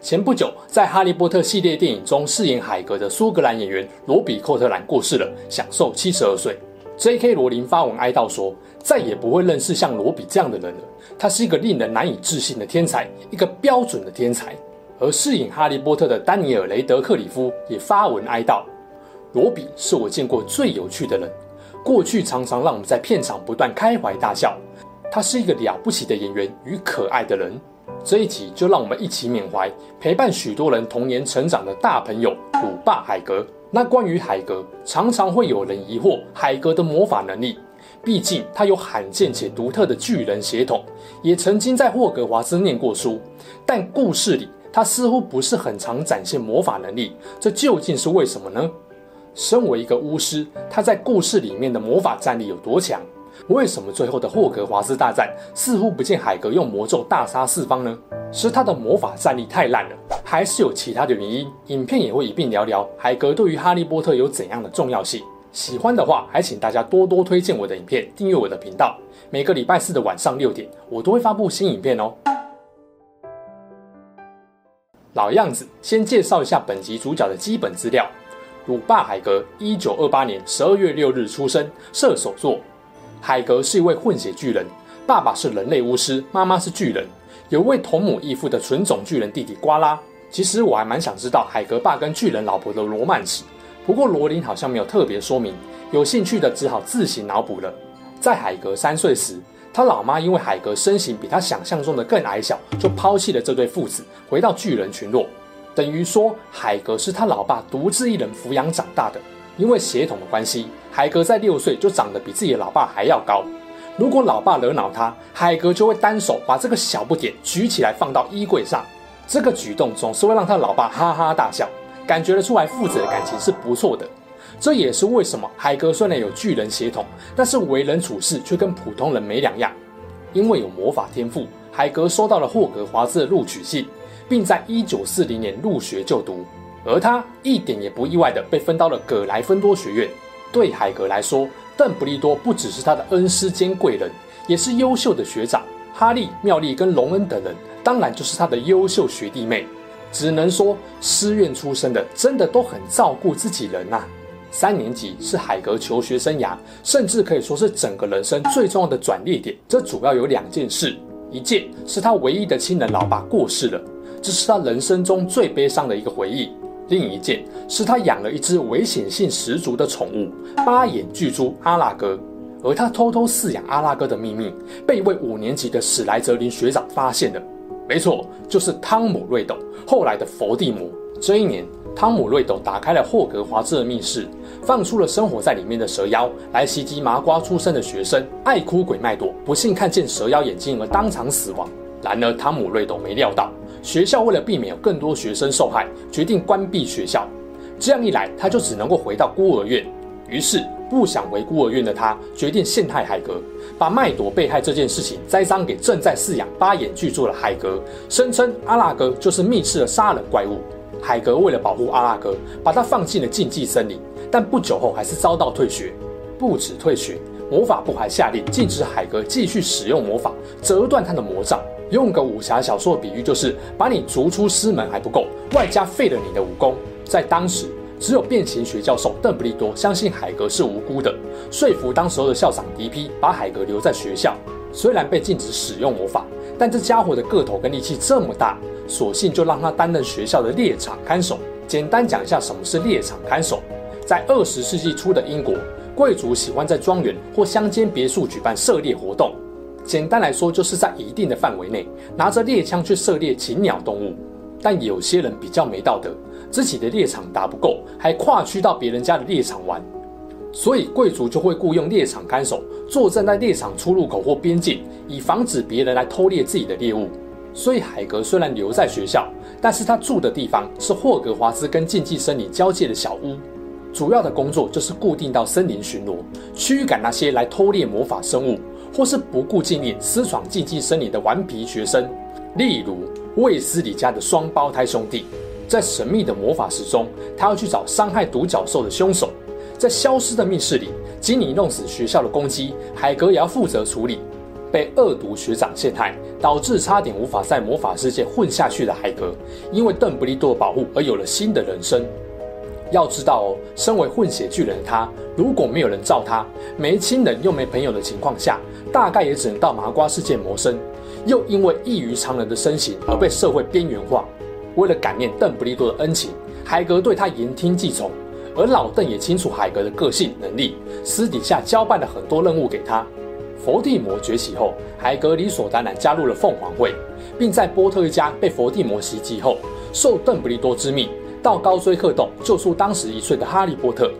前不久，在《哈利波特》系列电影中饰演海格的苏格兰演员罗比·寇特兰过世了，享寿七十二岁。J.K. 罗琳发文哀悼说，再也不会认识像罗比这样的人了。他是一个令人难以置信的天才，一个标准的天才。而饰演哈利波特的丹尼尔·雷德克里夫也发文哀悼：罗比是我见过最有趣的人，过去常常让我们在片场不断开怀大笑。他是一个了不起的演员与可爱的人。这一集就让我们一起缅怀陪伴许多人童年成长的大朋友鲁霸海格。那关于海格，常常会有人疑惑海格的魔法能力。毕竟他有罕见且独特的巨人血统，也曾经在霍格华兹念过书。但故事里他似乎不是很常展现魔法能力，这究竟是为什么呢？身为一个巫师，他在故事里面的魔法战力有多强？为什么最后的霍格华兹大战似乎不见海格用魔咒大杀四方呢？是他的魔法战力太烂了，还是有其他的原因？影片也会一并聊聊海格对于哈利波特有怎样的重要性。喜欢的话，还请大家多多推荐我的影片，订阅我的频道。每个礼拜四的晚上六点，我都会发布新影片哦。老样子，先介绍一下本集主角的基本资料：鲁霸海格，一九二八年十二月六日出生，射手座。海格是一位混血巨人，爸爸是人类巫师，妈妈是巨人，有一位同母异父的纯种巨人弟弟瓜拉。其实我还蛮想知道海格爸跟巨人老婆的罗曼史，不过罗琳好像没有特别说明，有兴趣的只好自行脑补了。在海格三岁时，他老妈因为海格身形比他想象中的更矮小，就抛弃了这对父子，回到巨人群落。等于说，海格是他老爸独自一人抚养长大的。因为血统的关系，海格在六岁就长得比自己的老爸还要高。如果老爸惹恼他，海格就会单手把这个小不点举起来放到衣柜上。这个举动总是会让他老爸哈哈大笑，感觉得出来父子的感情是不错的。这也是为什么海格虽然有巨人血统，但是为人处事却跟普通人没两样。因为有魔法天赋，海格收到了霍格华兹的录取信，并在一九四零年入学就读。而他一点也不意外地被分到了葛莱芬多学院。对海格来说，邓布利多不只是他的恩师兼贵人，也是优秀的学长。哈利、妙丽跟隆恩等人，当然就是他的优秀学弟妹。只能说，师院出身的真的都很照顾自己人呐、啊。三年级是海格求学生涯，甚至可以说是整个人生最重要的转捩点。这主要有两件事：一件是他唯一的亲人老爸过世了，这是他人生中最悲伤的一个回忆。另一件是他养了一只危险性十足的宠物——八眼巨猪阿拉哥，而他偷偷饲养阿拉哥的秘密被一位五年级的史莱哲林学长发现了。没错，就是汤姆·瑞斗，后来的佛地魔。这一年，汤姆·瑞斗打开了霍格华兹的密室，放出了生活在里面的蛇妖来袭击麻瓜出身的学生。爱哭鬼麦朵不幸看见蛇妖眼睛而当场死亡。然而，汤姆·瑞斗没料到。学校为了避免更多学生受害，决定关闭学校。这样一来，他就只能够回到孤儿院。于是，不想回孤儿院的他决定陷害海格，把麦朵被害这件事情栽赃给正在饲养八眼巨猪的海格，声称阿拉哥就是密室的杀人怪物。海格为了保护阿拉哥，把他放进了禁忌森林，但不久后还是遭到退学。不止退学，魔法部还下令禁止海格继续使用魔法，折断他的魔杖。用个武侠小说的比喻，就是把你逐出师门还不够，外加废了你的武功。在当时，只有变形学教授邓布利多相信海格是无辜的，说服当时候的校长迪批把海格留在学校。虽然被禁止使用魔法，但这家伙的个头跟力气这么大，索性就让他担任学校的猎场看守。简单讲一下什么是猎场看守，在二十世纪初的英国，贵族喜欢在庄园或乡间别墅举办狩猎活动。简单来说，就是在一定的范围内拿着猎枪去射猎禽鸟动物。但有些人比较没道德，自己的猎场打不够，还跨区到别人家的猎场玩。所以贵族就会雇佣猎场看守，坐镇在猎场出入口或边境，以防止别人来偷猎自己的猎物。所以海格虽然留在学校，但是他住的地方是霍格华兹跟禁忌森林交界的小屋，主要的工作就是固定到森林巡逻，驱赶那些来偷猎魔法生物或是不顾禁令私闯禁忌森林的顽皮学生，例如卫斯理家的双胞胎兄弟。在神秘的魔法石中，他要去找伤害独角兽的凶手。在消失的密室里，经你弄死学校的公鸡，海格也要负责处理。被恶毒学长陷害，导致差点无法在魔法世界混下去的海格，因为邓布利多的保护而有了新的人生。要知道哦，身为混血巨人的他，如果没有人罩他，没亲人又没朋友的情况下，大概也只能到麻瓜世界谋生。又因为异于常人的身形而被社会边缘化。为了感念邓布利多的恩情，海格对他言听计从，而老邓也清楚海格的个性能力，私底下交办了很多任务给他。佛地魔崛起后，海格理所当然加入了凤凰会，并在波特一家被佛地魔袭击后，受邓布利多之命到高锥黑洞救出当时一岁的哈利波特，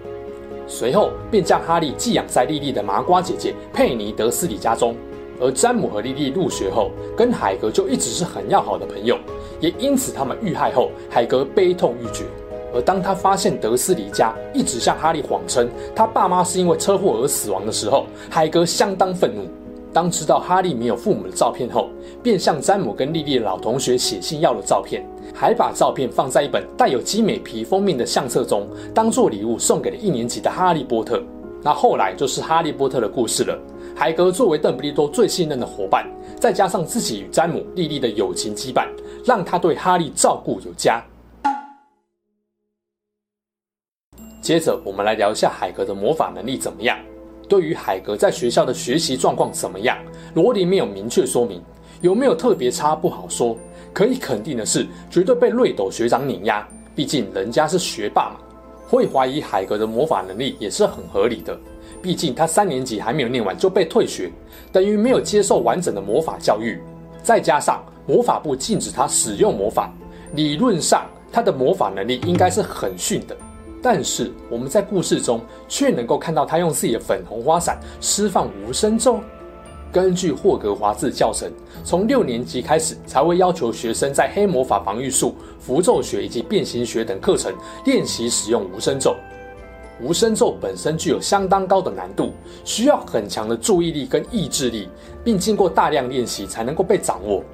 随后便将哈利寄养在莉莉的麻瓜姐姐佩妮德斯里家中。而詹姆和莉莉入学后，跟海格就一直是很要好的朋友，也因此他们遇害后，海格悲痛欲绝。而当他发现德斯里家一直向哈利谎称他爸妈是因为车祸而死亡的时候，海格相当愤怒。当知道哈利没有父母的照片后，便向詹姆跟莉莉的老同学写信要了照片，还把照片放在一本带有精美皮封面的相册中，当做礼物送给了一年级的哈利波特。那后来就是哈利波特的故事了。海格作为邓布利多最信任的伙伴，再加上自己与詹姆、莉莉的友情羁绊，让他对哈利照顾有加。接着，我们来聊一下海格的魔法能力怎么样。对于海格在学校的学习状况怎么样，罗琳没有明确说明，有没有特别差不好说。可以肯定的是，绝对被瑞斗学长碾压，毕竟人家是学霸嘛。会怀疑海格的魔法能力也是很合理的。毕竟他三年级还没有念完就被退学，等于没有接受完整的魔法教育。再加上魔法部禁止他使用魔法，理论上他的魔法能力应该是很逊的。但是我们在故事中却能够看到他用自己的粉红花伞施放无声咒。根据霍格华兹教程，从六年级开始才会要求学生在黑魔法防御术、符咒学以及变形学等课程练习使用无声咒。无声咒本身具有相当高的难度，需要很强的注意力跟意志力，并经过大量练习才能够被掌握。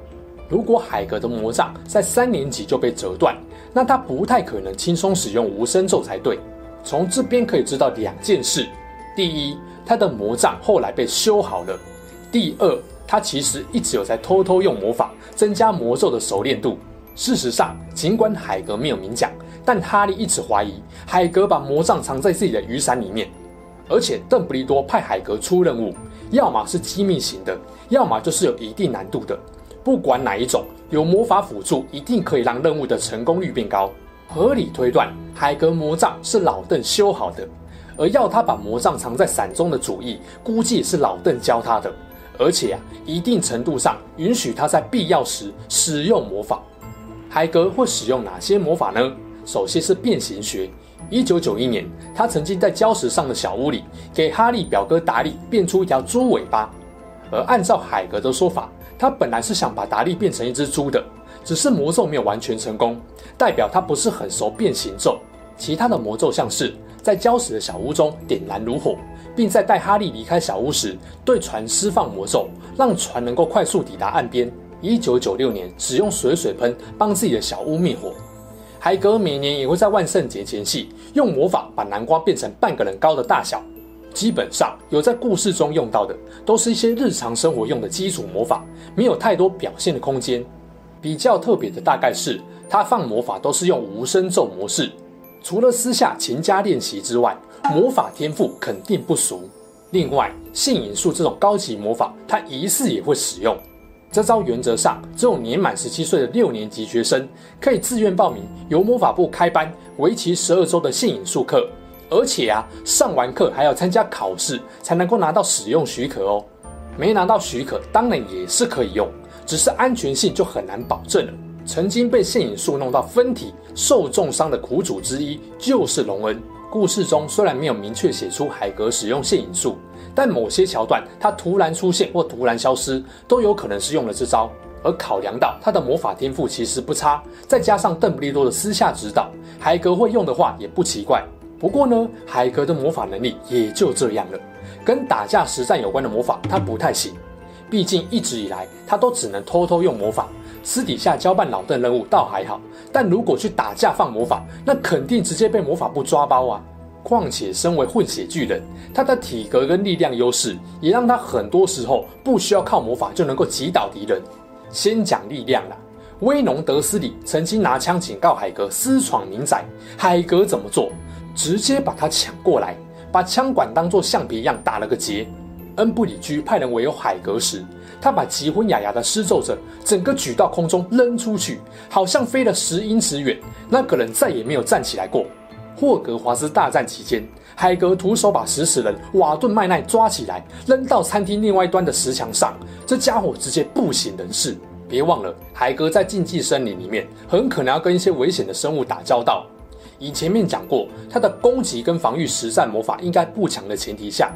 如果海格的魔杖在三年级就被折断，那他不太可能轻松使用无声咒才对。从这边可以知道两件事：第一，他的魔杖后来被修好了；第二，他其实一直有在偷偷用魔法，增加魔咒的熟练度。事实上，尽管海格没有明讲。但哈利一直怀疑海格把魔杖藏在自己的雨伞里面，而且邓布利多派海格出任务，要么是机密型的，要么就是有一定难度的。不管哪一种，有魔法辅助一定可以让任务的成功率变高。合理推断，海格魔杖是老邓修好的，而要他把魔杖藏在伞中的主意，估计是老邓教他的，而且啊，一定程度上允许他在必要时使用魔法。海格会使用哪些魔法呢？首先是变形学。一九九一年，他曾经在礁石上的小屋里给哈利表哥达利变出一条猪尾巴。而按照海格的说法，他本来是想把达利变成一只猪的，只是魔咒没有完全成功，代表他不是很熟变形咒。其他的魔咒像是在礁石的小屋中点燃炉火，并在带哈利离开小屋时对船施放魔咒，让船能够快速抵达岸边。一九九六年，使用水水喷帮自己的小屋灭火。海格每年也会在万圣节前夕用魔法把南瓜变成半个人高的大小。基本上有在故事中用到的，都是一些日常生活用的基础魔法，没有太多表现的空间。比较特别的大概是他放魔法都是用无声咒模式，除了私下勤加练习之外，魔法天赋肯定不俗。另外，性引术这种高级魔法，他疑似也会使用。这招原则上只有年满十七岁的六年级学生可以自愿报名由魔法部开班为期十二周的性引术课，而且啊，上完课还要参加考试才能够拿到使用许可哦。没拿到许可当然也是可以用，只是安全性就很难保证了。曾经被性引术弄到分体受重伤的苦主之一就是隆恩。故事中虽然没有明确写出海格使用性引术。但某些桥段，他突然出现或突然消失，都有可能是用了这招。而考量到他的魔法天赋其实不差，再加上邓布利多的私下指导，海格会用的话也不奇怪。不过呢，海格的魔法能力也就这样了，跟打架实战有关的魔法他不太行。毕竟一直以来他都只能偷偷用魔法，私底下交办老邓任务倒还好，但如果去打架放魔法，那肯定直接被魔法部抓包啊。况且身为混血巨人，他的体格跟力量优势也让他很多时候不需要靠魔法就能够击倒敌人。先讲力量啦，威农德斯里曾经拿枪警告海格私闯民宅，海格怎么做？直接把他抢过来，把枪管当作橡皮一样打了个结。恩布里居派人围殴海格时，他把吉昏雅雅的施咒者整个举到空中扔出去，好像飞了十英尺远，那个人再也没有站起来过。霍格华兹大战期间，海格徒手把食死人瓦顿麦奈抓起来，扔到餐厅另外一端的石墙上，这家伙直接不省人事。别忘了，海格在禁忌森林里面很可能要跟一些危险的生物打交道。以前面讲过，他的攻击跟防御实战魔法应该不强的前提下，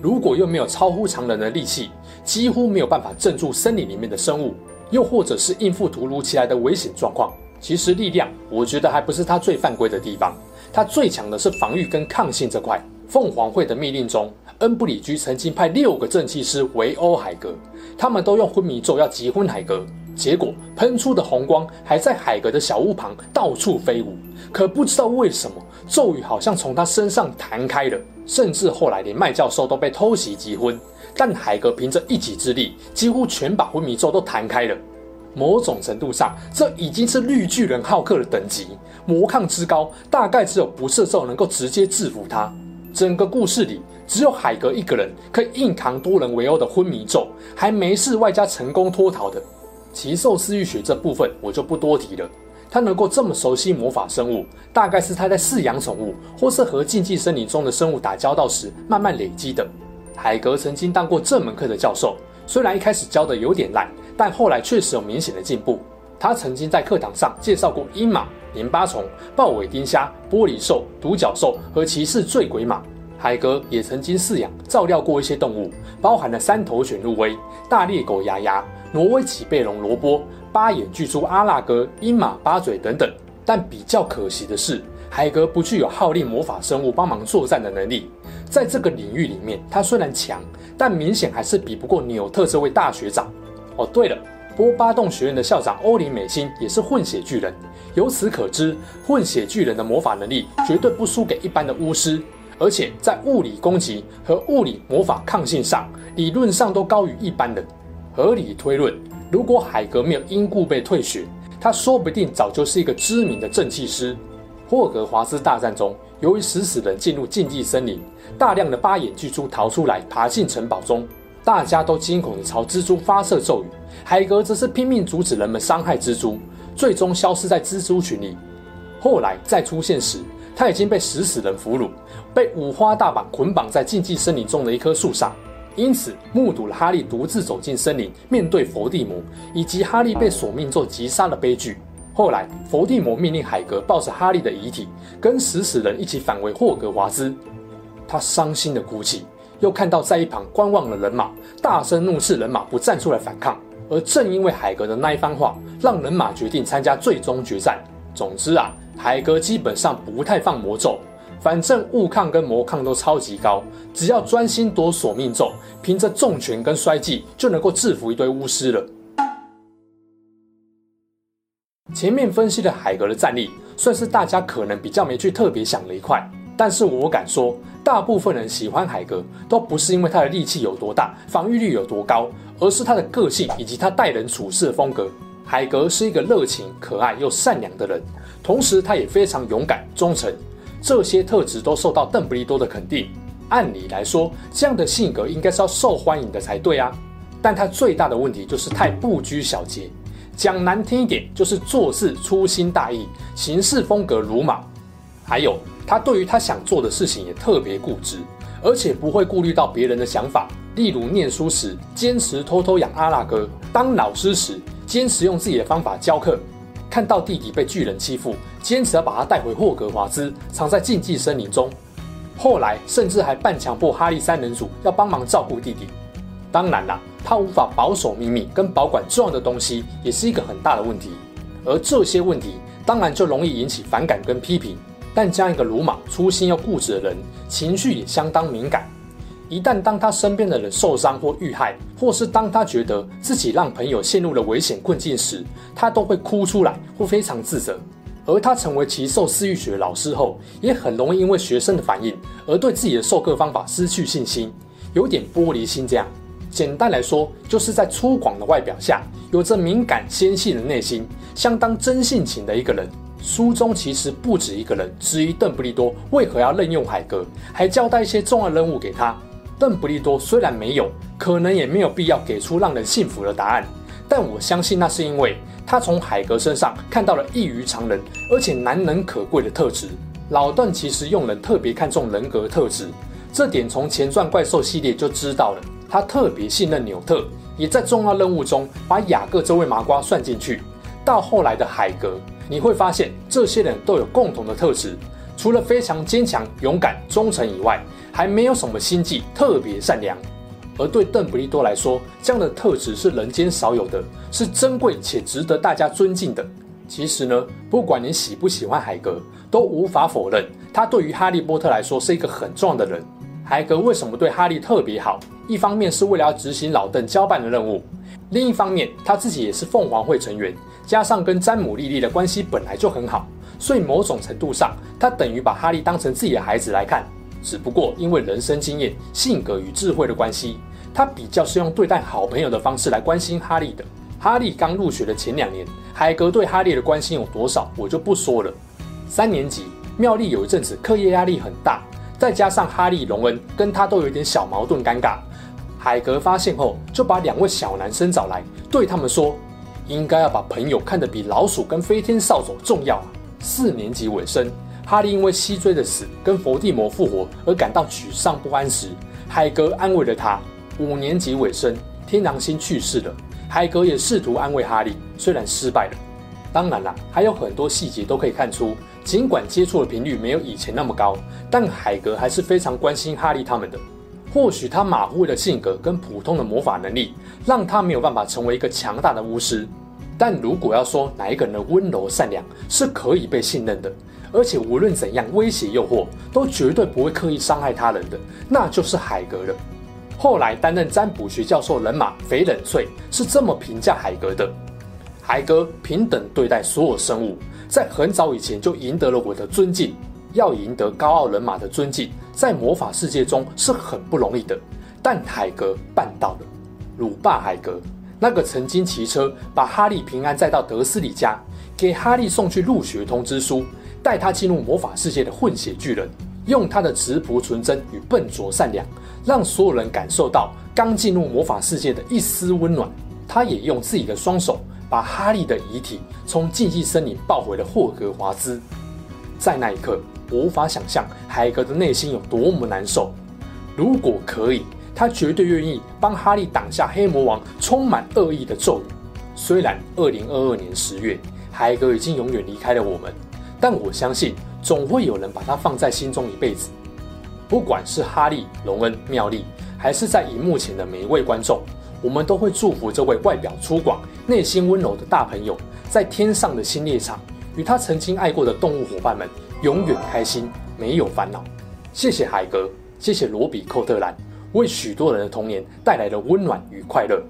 如果又没有超乎常人的力气，几乎没有办法镇住森林里面的生物，又或者是应付突如其来的危险状况。其实力量，我觉得还不是他最犯规的地方。他最强的是防御跟抗性这块。凤凰会的密令中，恩布里居曾经派六个正气师围殴海格，他们都用昏迷咒要击昏海格，结果喷出的红光还在海格的小屋旁到处飞舞。可不知道为什么，咒语好像从他身上弹开了，甚至后来连麦教授都被偷袭击昏，但海格凭着一己之力，几乎全把昏迷咒都弹开了。某种程度上，这已经是绿巨人浩克的等级，魔抗之高，大概只有不赦咒能够直接制服他。整个故事里，只有海格一个人可以硬扛多人围殴的昏迷咒，还没事外加成功脱逃的。奇兽饲育学这部分我就不多提了。他能够这么熟悉魔法生物，大概是他在饲养宠物或是和禁忌森林中的生物打交道时慢慢累积的。海格曾经当过这门课的教授，虽然一开始教的有点烂。但后来确实有明显的进步。他曾经在课堂上介绍过鹰马、黏巴虫、豹尾丁虾、玻璃兽、独角兽和骑士醉鬼马。海格也曾经饲养、照料过一些动物，包含了三头犬路威、大猎狗牙牙、挪威骑背龙罗波、八眼巨蛛阿拉哥、鹰马八嘴等等。但比较可惜的是，海格不具有号令魔法生物帮忙作战的能力。在这个领域里面，他虽然强，但明显还是比不过纽特这位大学长。哦，对了，波巴洞学院的校长欧林美心也是混血巨人。由此可知，混血巨人的魔法能力绝对不输给一般的巫师，而且在物理攻击和物理魔法抗性上，理论上都高于一般人。合理推论，如果海格没有因故被退学，他说不定早就是一个知名的正气师。霍格华兹大战中，由于食死人进入禁忌森林，大量的八眼巨蛛逃出来，爬进城堡中。大家都惊恐地朝蜘蛛发射咒语，海格则是拼命阻止人们伤害蜘蛛，最终消失在蜘蛛群里。后来再出现时，他已经被食死人俘虏，被五花大绑捆绑在禁忌森林中的一棵树上。因此，目睹了哈利独自走进森林，面对伏地魔，以及哈利被索命咒击杀的悲剧。后来，伏地魔命令海格抱着哈利的遗体，跟死死人一起返回霍格华兹。他伤心地哭泣。又看到在一旁观望的人马，大声怒斥人马不站出来反抗。而正因为海格的那一番话，让人马决定参加最终决战。总之啊，海格基本上不太放魔咒，反正物抗跟魔抗都超级高，只要专心躲索命咒，凭着重拳跟衰技就能够制服一堆巫师了。前面分析的海格的战力，算是大家可能比较没去特别想的一块。但是我敢说，大部分人喜欢海格，都不是因为他的力气有多大，防御力有多高，而是他的个性以及他待人处事的风格。海格是一个热情、可爱又善良的人，同时他也非常勇敢、忠诚，这些特质都受到邓布利多的肯定。按理来说，这样的性格应该是要受欢迎的才对啊。但他最大的问题就是太不拘小节，讲难听一点，就是做事粗心大意，行事风格鲁莽，还有。他对于他想做的事情也特别固执，而且不会顾虑到别人的想法。例如念书时坚持偷偷养阿拉哥，当老师时坚持用自己的方法教课，看到弟弟被巨人欺负，坚持要把他带回霍格华兹，藏在禁忌森林中。后来甚至还半强迫哈利三人组要帮忙照顾弟弟。当然啦，他无法保守秘密跟保管重要的东西，也是一个很大的问题。而这些问题当然就容易引起反感跟批评。但这样一个鲁莽、粗心又固执的人，情绪也相当敏感。一旦当他身边的人受伤或遇害，或是当他觉得自己让朋友陷入了危险困境时，他都会哭出来或非常自责。而他成为奇兽饲育学老师后，也很容易因为学生的反应而对自己的授课方法失去信心，有点玻璃心。这样，简单来说，就是在粗犷的外表下，有着敏感纤细的内心，相当真性情的一个人。书中其实不止一个人质疑邓布利多为何要任用海格，还交代一些重要任务给他。邓布利多虽然没有，可能也没有必要给出让人信服的答案，但我相信那是因为。他从海格身上看到了异于常人，而且难能可贵的特质。老邓其实用人特别看重人格特质，这点从前传怪兽系列就知道了。他特别信任纽特，也在重要任务中把雅各这位麻瓜算进去。到后来的海格，你会发现这些人都有共同的特质，除了非常坚强、勇敢、忠诚以外，还没有什么心计，特别善良。而对邓布利多来说，这样的特质是人间少有的，是珍贵且值得大家尊敬的。其实呢，不管你喜不喜欢海格，都无法否认他对于哈利波特来说是一个很重要的人。海格为什么对哈利特别好？一方面是为了要执行老邓交办的任务，另一方面他自己也是凤凰会成员，加上跟詹姆莉莉的关系本来就很好，所以某种程度上，他等于把哈利当成自己的孩子来看。只不过因为人生经验、性格与智慧的关系。他比较是用对待好朋友的方式来关心哈利的。哈利刚入学的前两年，海格对哈利的关心有多少，我就不说了。三年级，妙丽有一阵子课业压力很大，再加上哈利、荣恩跟他都有点小矛盾尴尬。海格发现后，就把两位小男生找来，对他们说：“应该要把朋友看得比老鼠跟飞天扫帚重要。”四年级尾声，哈利因为西追的死跟伏地魔复活而感到沮丧不安时，海格安慰了他。五年级尾声，天狼星去世了。海格也试图安慰哈利，虽然失败了。当然啦，还有很多细节都可以看出，尽管接触的频率没有以前那么高，但海格还是非常关心哈利他们的。或许他马虎的性格跟普通的魔法能力，让他没有办法成为一个强大的巫师。但如果要说哪一个人的温柔善良是可以被信任的，而且无论怎样威胁诱惑都绝对不会刻意伤害他人的，那就是海格了。后来担任占卜学教授人马翡冷翠是这么评价海格的：海格平等对待所有生物，在很早以前就赢得了我的尊敬。要赢得高傲人马的尊敬，在魔法世界中是很不容易的，但海格办到了。鲁霸海格，那个曾经骑车把哈利平安载到德思礼家，给哈利送去入学通知书，带他进入魔法世界的混血巨人。用他的质朴纯真与笨拙善良，让所有人感受到刚进入魔法世界的一丝温暖。他也用自己的双手把哈利的遗体从禁忌森林抱回了霍格华兹。在那一刻，我无法想象海格的内心有多么难受。如果可以，他绝对愿意帮哈利挡下黑魔王充满恶意的咒语。虽然二零二二年十月，海格已经永远离开了我们，但我相信。总会有人把他放在心中一辈子，不管是哈利、隆恩、妙丽，还是在荧幕前的每一位观众，我们都会祝福这位外表粗犷、内心温柔的大朋友，在天上的新猎场，与他曾经爱过的动物伙伴们永远开心，没有烦恼。谢谢海格，谢谢罗比·寇特兰，为许多人的童年带来了温暖与快乐。